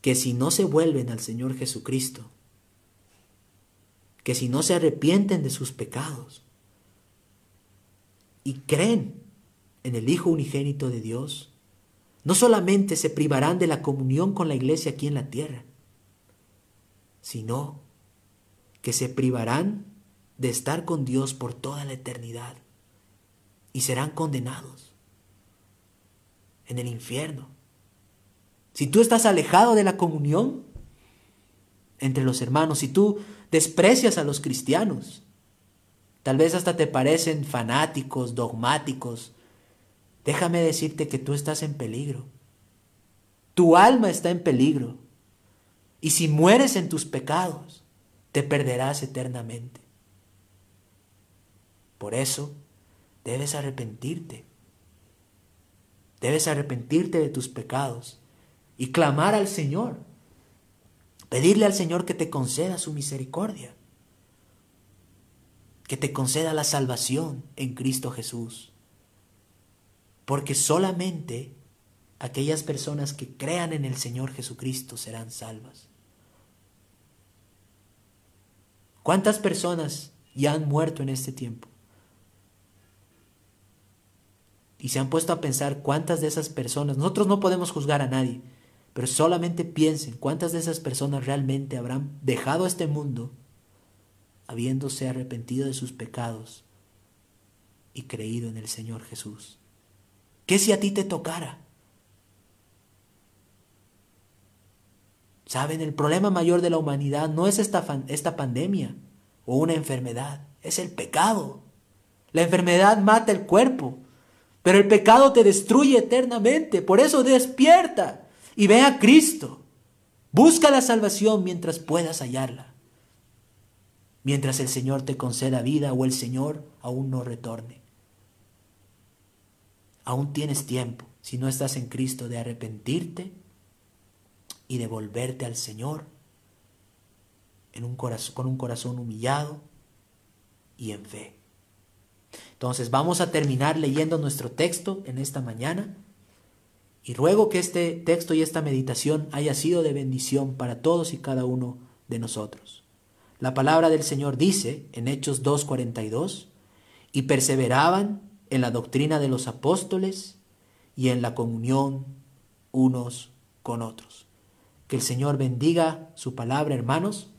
[SPEAKER 1] que si no se vuelven al Señor Jesucristo, que si no se arrepienten de sus pecados y creen en el Hijo unigénito de Dios, no solamente se privarán de la comunión con la iglesia aquí en la tierra, sino que se privarán de estar con Dios por toda la eternidad y serán condenados en el infierno. Si tú estás alejado de la comunión entre los hermanos, si tú desprecias a los cristianos, tal vez hasta te parecen fanáticos, dogmáticos, déjame decirte que tú estás en peligro. Tu alma está en peligro. Y si mueres en tus pecados, te perderás eternamente. Por eso, debes arrepentirte. Debes arrepentirte de tus pecados y clamar al Señor. Pedirle al Señor que te conceda su misericordia. Que te conceda la salvación en Cristo Jesús. Porque solamente aquellas personas que crean en el Señor Jesucristo serán salvas. ¿Cuántas personas ya han muerto en este tiempo? Y se han puesto a pensar cuántas de esas personas, nosotros no podemos juzgar a nadie, pero solamente piensen cuántas de esas personas realmente habrán dejado este mundo habiéndose arrepentido de sus pecados y creído en el Señor Jesús. ¿Qué si a ti te tocara? Saben, el problema mayor de la humanidad no es esta, esta pandemia o una enfermedad, es el pecado. La enfermedad mata el cuerpo, pero el pecado te destruye eternamente. Por eso despierta y ve a Cristo. Busca la salvación mientras puedas hallarla. Mientras el Señor te conceda vida o el Señor aún no retorne. Aún tienes tiempo, si no estás en Cristo, de arrepentirte y devolverte al Señor en un corazón, con un corazón humillado y en fe. Entonces vamos a terminar leyendo nuestro texto en esta mañana y ruego que este texto y esta meditación haya sido de bendición para todos y cada uno de nosotros. La palabra del Señor dice en Hechos 2.42, y perseveraban en la doctrina de los apóstoles y en la comunión unos con otros. Que el Señor bendiga su palabra, hermanos,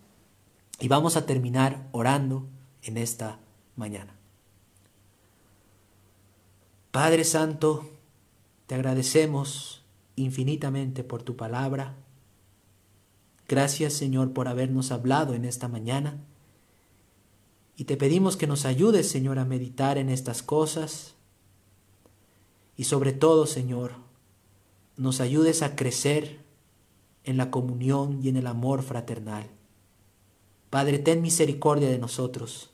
[SPEAKER 1] y vamos a terminar orando en esta mañana. Padre Santo, te agradecemos infinitamente por tu palabra. Gracias Señor por habernos hablado en esta mañana. Y te pedimos que nos ayudes Señor a meditar en estas cosas. Y sobre todo Señor, nos ayudes a crecer en la comunión y en el amor fraternal. Padre, ten misericordia de nosotros.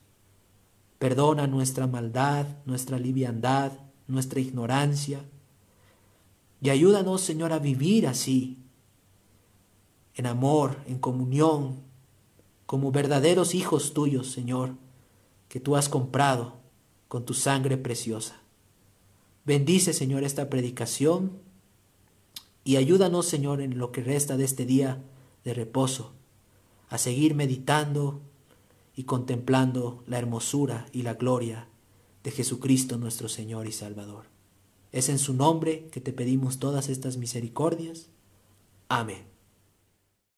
[SPEAKER 1] Perdona nuestra maldad, nuestra liviandad, nuestra ignorancia. Y ayúdanos, Señor, a vivir así, en amor, en comunión, como verdaderos hijos tuyos, Señor, que tú has comprado con tu sangre preciosa. Bendice, Señor, esta predicación y ayúdanos, Señor, en lo que resta de este día de reposo, a seguir meditando y contemplando la hermosura y la gloria de Jesucristo nuestro Señor y Salvador. Es en su nombre que te pedimos todas estas misericordias. Amén.